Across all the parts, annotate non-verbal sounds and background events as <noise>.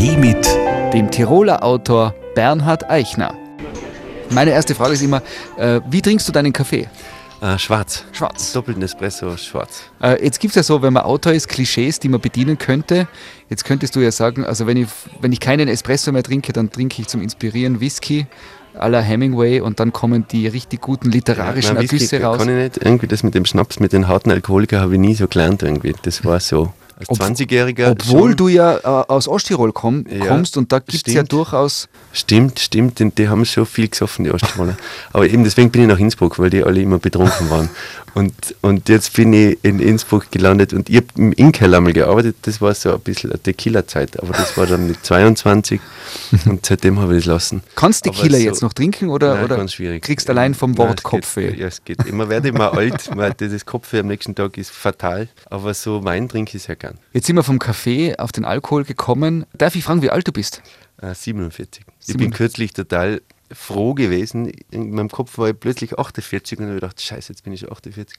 Kaffee mit dem Tiroler Autor Bernhard Eichner. Meine erste Frage ist immer, äh, wie trinkst du deinen Kaffee? Äh, schwarz. Schwarz. Doppelten Espresso, schwarz. Äh, jetzt gibt es ja so, wenn man Autor ist, Klischees, die man bedienen könnte. Jetzt könntest du ja sagen, also wenn ich, wenn ich keinen Espresso mehr trinke, dann trinke ich zum Inspirieren Whisky à la Hemingway und dann kommen die richtig guten literarischen Whisky Ergüsse raus. Kann ich nicht. Irgendwie das mit dem Schnaps, mit den harten Alkoholikern habe ich nie so gelernt irgendwie. Das war so. Als Ob- 20-Jähriger. Obwohl schon. du ja äh, aus Osttirol komm, Ja, kommst und da gibt es ja durchaus Stimmt, stimmt, die, die haben schon viel gesoffen, die Osttiroler. <laughs> Aber eben deswegen bin ich nach Innsbruck, weil die alle immer betrunken waren. Und, und jetzt bin ich in Innsbruck gelandet und ich habe im Innkeller einmal gearbeitet, das war so ein bisschen eine Tequila-Zeit, aber das war dann mit 22 <laughs> und seitdem habe ich das lassen. Kannst du Tequila so- jetzt noch trinken oder, Nein, oder ganz schwierig. kriegst allein vom Wort es Kopfweh? Ja, es geht. Man werde immer <laughs> alt, man, das Kopfweh am nächsten Tag ist fatal, aber so Wein trinke ich sehr gern. Jetzt sind wir vom Kaffee auf den Alkohol gekommen. Darf ich fragen, wie alt du bist? Äh, 47. Ich 47. bin kürzlich total froh gewesen. In meinem Kopf war ich plötzlich 48 und habe gedacht, scheiße, jetzt bin ich schon 48.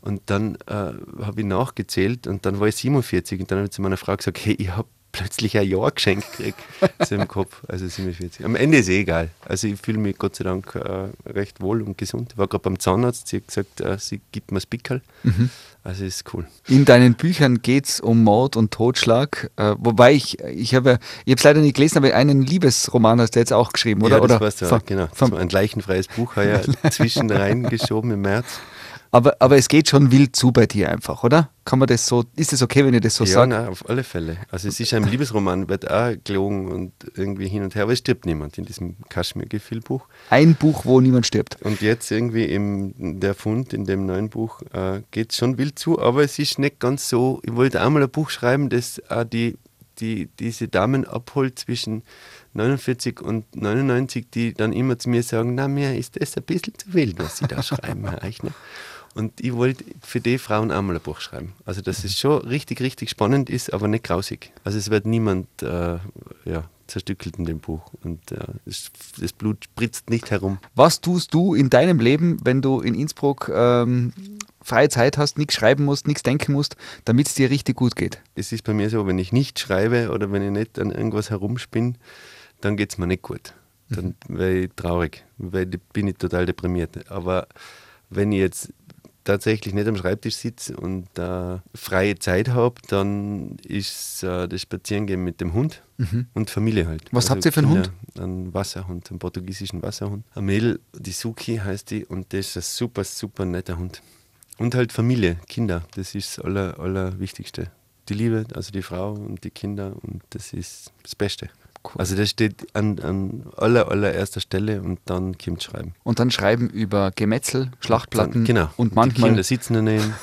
Und dann äh, habe ich nachgezählt und dann war ich 47 und dann habe ich zu meiner Frau gesagt, hey, ich habe plötzlich ein Jahr geschenkt gekriegt, so im Kopf, also 47. Am Ende ist eh egal. Also ich fühle mich Gott sei Dank äh, recht wohl und gesund. Ich war gerade beim Zahnarzt, sie hat gesagt, äh, sie gibt mir das Pickel. Also ist cool. In deinen Büchern geht es um Mord und Totschlag. Äh, wobei ich, ich habe, ich habe es leider nicht gelesen, aber einen Liebesroman hast du jetzt auch geschrieben, oder? Ja, das oder war's ja, vom- genau. so ein leichenfreies Buch heuer <laughs> zwischen reingeschoben im März. aber, aber es geht schon wild zu bei dir einfach, oder? Kann man das so, ist es okay, wenn ich das so ja, sage? nein, auf alle Fälle. Also es ist ein <laughs> Liebesroman, wird auch gelogen und irgendwie hin und her, aber es stirbt niemand in diesem Kaschmir-Gefühlbuch. Ein Buch, wo niemand stirbt. Und jetzt irgendwie im der Fund in dem neuen Buch äh, geht es schon wild zu, aber es ist nicht ganz so. Ich wollte auch mal ein Buch schreiben, das auch die, die, diese Damen abholt zwischen 49 und 99, die dann immer zu mir sagen, na mir ist das ein bisschen zu wild, was Sie da <laughs> schreiben, Herr Eichner. Und ich wollte für die Frauen auch mal ein Buch schreiben. Also dass es schon richtig, richtig spannend ist, aber nicht grausig. Also es wird niemand äh, ja, zerstückelt in dem Buch und äh, es, das Blut spritzt nicht herum. Was tust du in deinem Leben, wenn du in Innsbruck ähm, freie Zeit hast, nichts schreiben musst, nichts denken musst, damit es dir richtig gut geht? es ist bei mir so, wenn ich nicht schreibe oder wenn ich nicht an irgendwas herumspinne, dann geht es mir nicht gut. Dann wäre ich traurig, weil bin ich total deprimiert. Aber wenn ich jetzt tatsächlich nicht am Schreibtisch sitze und äh, freie Zeit habe, dann ist äh, das Spazierengehen mit dem Hund und Familie halt. Was habt ihr für einen Kinder, Einen Wasserhund, einen portugiesischen Wasserhund. Ein Mädel, die Suki heißt die, und das ist ein super, super netter Hund. Und halt Familie, Kinder, das ist das Aller, Allerwichtigste. Die Liebe, also die Frau und die Kinder und das ist das Beste. Also das steht an, an aller, allererster Stelle und dann kommt Schreiben. Und dann schreiben über Gemetzel, Schlachtplatten genau. und die manchmal Kinder sitzen daneben.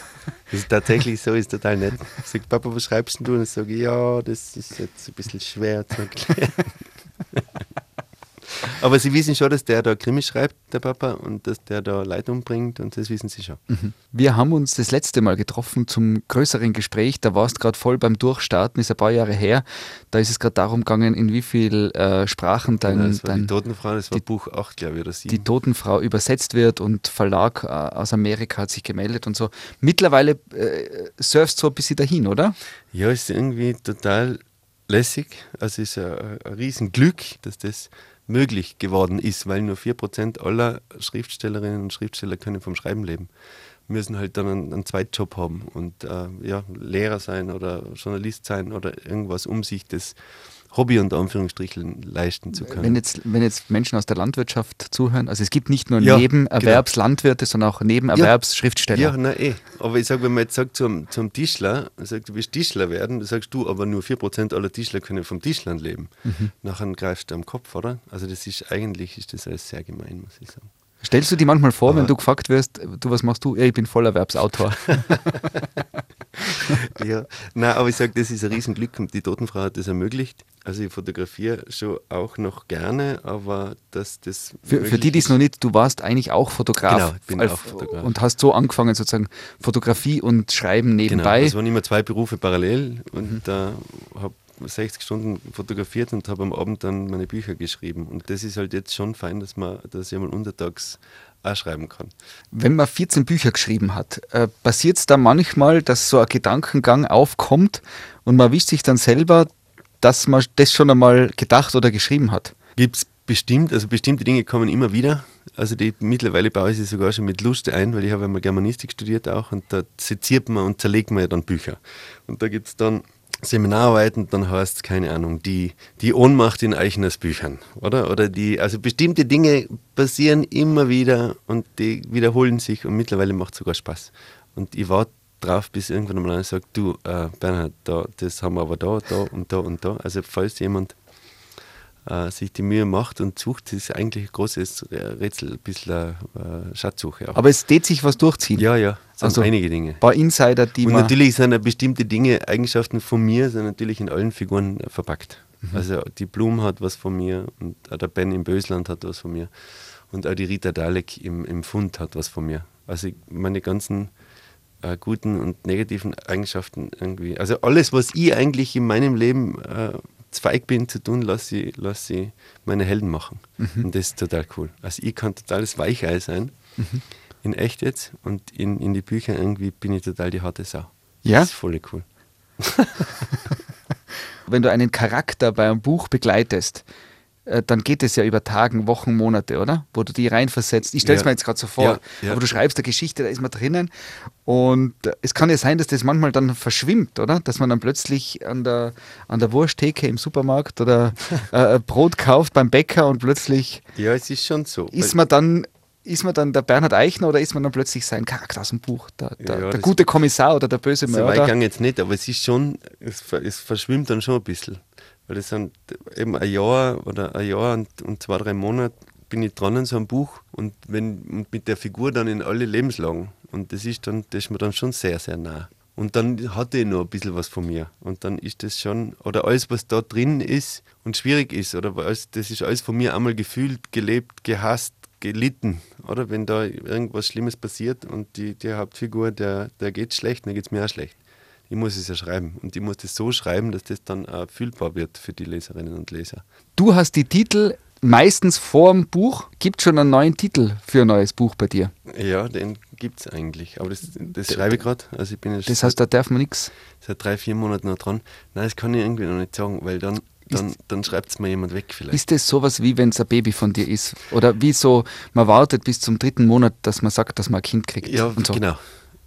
Das ist tatsächlich so, ist total nett. Sagt Papa, was schreibst du? Und ich sage, ja, das ist jetzt ein bisschen schwer zu erklären. <laughs> Aber sie wissen schon, dass der da Krimi schreibt, der Papa, und dass der da Leute umbringt und das wissen sie schon. Wir haben uns das letzte Mal getroffen zum größeren Gespräch. Da warst gerade voll beim Durchstarten, ist ein paar Jahre her. Da ist es gerade darum gegangen, in wie viel äh, Sprachen dein, Genau, das war die dein, Totenfrau, das war die- Buch 8, glaube ich, oder 7. die Totenfrau übersetzt wird und Verlag äh, aus Amerika hat sich gemeldet und so. Mittlerweile äh, surfst du so ein bisschen dahin, oder? Ja, ist irgendwie total lässig. Also ist ein, ein Riesenglück, dass das möglich geworden ist, weil nur 4% aller Schriftstellerinnen und Schriftsteller können vom Schreiben leben. Müssen halt dann einen, einen Zweitjob haben und äh, ja, Lehrer sein oder Journalist sein oder irgendwas, um sich das Hobby unter Anführungsstrichen leisten zu können. Wenn jetzt, wenn jetzt Menschen aus der Landwirtschaft zuhören, also es gibt nicht nur Ja, Nebenerwerbslandwirte, sondern auch Nebenerwerbsschriftsteller. Ja, na eh. Aber ich sage, wenn man jetzt sagt zum, zum Tischler, sagt, du willst Tischler werden, dann sagst du, aber nur 4% aller Tischler können vom Tischlern leben. Nachher greifst du am Kopf, oder? Also das ist eigentlich ist das alles sehr gemein, muss ich sagen. Stellst du dir manchmal vor, wenn Aber- du gefragt wirst, du, was machst du? Ja, ich bin Vollerwerbsautor. <laughs> ja, nein, aber ich sage, das ist ein Riesenglück und die Totenfrau hat das ermöglicht. Also ich fotografiere schon auch noch gerne, aber dass das Für, für die, die es noch nicht, du warst eigentlich auch Fotograf. Genau, ich bin auch Fotograf. Und hast so angefangen, sozusagen Fotografie und Schreiben Genau, nebenbei. es waren immer zwei Berufe parallel und äh, habe 60 Stunden fotografiert und habe am Abend dann meine Bücher geschrieben. Und das ist halt jetzt schon fein, dass man das ja mal untertags auch schreiben kann. Wenn man 14 Bücher geschrieben hat, äh, passiert es da manchmal, dass so ein Gedankengang aufkommt und man wischt sich dann selber, dass man das schon einmal gedacht oder geschrieben hat? Gibt es bestimmt, also bestimmte Dinge kommen immer wieder. Also die, mittlerweile baue ich sie sogar schon mit Lust ein, weil ich habe einmal Germanistik studiert auch und da seziert man und zerlegt man ja dann Bücher. Und da gibt es dann Seminararbeiten, dann heißt es, keine Ahnung, die, die Ohnmacht in Eichners Büchern, oder? Oder die, also bestimmte Dinge passieren immer wieder und die wiederholen sich und mittlerweile macht es sogar Spaß. Und ich warte drauf, bis irgendwann mal einer sagt, du, äh, Bernhard, da, das haben wir aber da, da und da und da. Also falls jemand äh, sich die Mühe macht und sucht, ist eigentlich ein großes Rätsel, ein bisschen äh, Schatzsuche. Auch. Aber es tät sich was durchziehen. Ja, ja, es sind also einige Dinge. Ein paar Insider, die Und natürlich sind bestimmte Dinge, Eigenschaften von mir, sind natürlich in allen Figuren verpackt. Mhm. Also die Blum hat was von mir und auch der Ben im Bösland hat was von mir und auch die Rita Dalek im, im Fund hat was von mir. Also meine ganzen äh, guten und negativen Eigenschaften irgendwie. Also alles, was ich eigentlich in meinem Leben äh, Zweig bin zu tun, lasse ich, lass ich meine Helden machen. Mhm. Und das ist total cool. Also ich kann totales Weichei sein, mhm. in echt jetzt, und in, in die Bücher irgendwie bin ich total die harte Sau. Ja? Das ist voll cool. <laughs> Wenn du einen Charakter bei einem Buch begleitest, dann geht es ja über Tagen, Wochen, Monate, oder? Wo du die reinversetzt. Ich stelle es ja. mir jetzt gerade so vor. Ja, ja. Aber du schreibst eine Geschichte, da ist man drinnen. Und es kann ja sein, dass das manchmal dann verschwimmt, oder? Dass man dann plötzlich an der, an der Wursttheke im Supermarkt oder <laughs> äh, Brot kauft beim Bäcker und plötzlich. Ja, es ist schon so. Ist man dann ist man dann der Bernhard Eichner oder ist man dann plötzlich sein Charakter aus dem Buch? Der, der, der gute Kommissar oder der böse Mörder? So weit jetzt nicht, aber es ist schon, es, es verschwimmt dann schon ein bisschen. Weil das sind eben ein Jahr oder ein Jahr und, und zwei, drei Monate bin ich dran an so einem Buch und, wenn, und mit der Figur dann in alle Lebenslagen. Und das ist dann, das ist mir dann schon sehr, sehr nah. Und dann hatte ich noch ein bisschen was von mir. Und dann ist das schon, oder alles, was da drin ist und schwierig ist, oder alles, das ist alles von mir einmal gefühlt, gelebt, gehasst, gelitten. Oder wenn da irgendwas Schlimmes passiert und die, die Hauptfigur, der, der geht schlecht, dann geht es mir auch schlecht ich muss es ja schreiben. Und ich muss das so schreiben, dass das dann auch fühlbar wird für die Leserinnen und Leser. Du hast die Titel meistens vor dem Buch. Gibt schon einen neuen Titel für ein neues Buch bei dir? Ja, den gibt es eigentlich. Aber das, das schreibe ich gerade. Also das heißt, da darf man nichts? Seit drei, vier Monaten noch dran. Nein, das kann ich irgendwie noch nicht sagen, weil dann dann, dann schreibt es mir jemand weg vielleicht. Ist das sowas wie, wenn es ein Baby von dir ist? Oder wie so, man wartet bis zum dritten Monat, dass man sagt, dass man ein Kind kriegt? Ja, so. genau.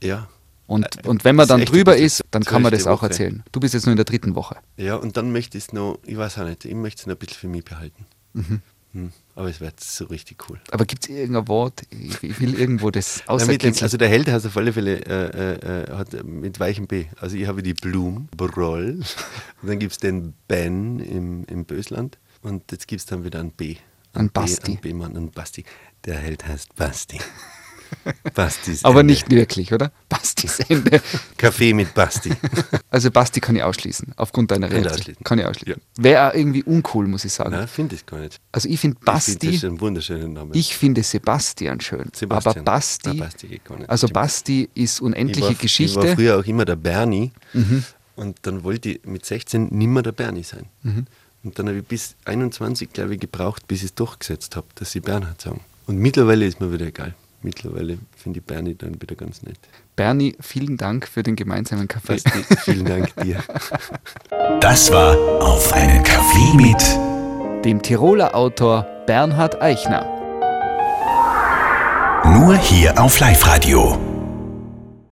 Ja, und, äh, und wenn man dann drüber ist, dann kann man das auch Woche. erzählen. Du bist jetzt nur in der dritten Woche. Ja, und dann möchte ich es noch, ich weiß auch nicht, ich möchte es noch ein bisschen für mich behalten. Mhm. Hm. Aber es wird so richtig cool. Aber gibt es irgendein Wort? Ich will irgendwo das <laughs> auserkennen. Also der Held hat auf alle Fälle äh, äh, hat mit weichem B. Also ich habe die Blum, Broll. <laughs> Und dann gibt es den Ben im, im Bösland. Und jetzt gibt es dann wieder ein B. Ein, ein Basti. Ein B-Mann, ein Basti. Der Held heißt Basti. <laughs> Bastis Aber Ende. nicht wirklich, oder? Bastis Ende. Kaffee mit Basti. Also Basti kann ich ausschließen, aufgrund deiner Reaktion. Kann ich ausschließen. Ja. Wäre irgendwie uncool, muss ich sagen. Nein, finde ich gar nicht. Also ich finde Basti. Ich finde das ein wunderschöner Name. Ich finde Sebastian schön. Sebastian. Aber Basti. Nein, Basti geht gar nicht. Also Basti ist unendliche ich war, Geschichte. Ich war früher auch immer der Bernie. Mhm. Und dann wollte ich mit 16 nimmer der Bernie sein. Mhm. Und dann habe ich bis 21, glaube ich, gebraucht, bis ich es durchgesetzt habe, dass sie Bernhard sagen. Und mittlerweile ist mir wieder egal mittlerweile finde ich Bernie dann wieder ganz nett. Bernie, vielen Dank für den gemeinsamen Kaffee. <laughs> vielen Dank dir. <laughs> Das war Auf einen Kaffee mit dem Tiroler Autor Bernhard Eichner. Nur hier auf Live-Radio.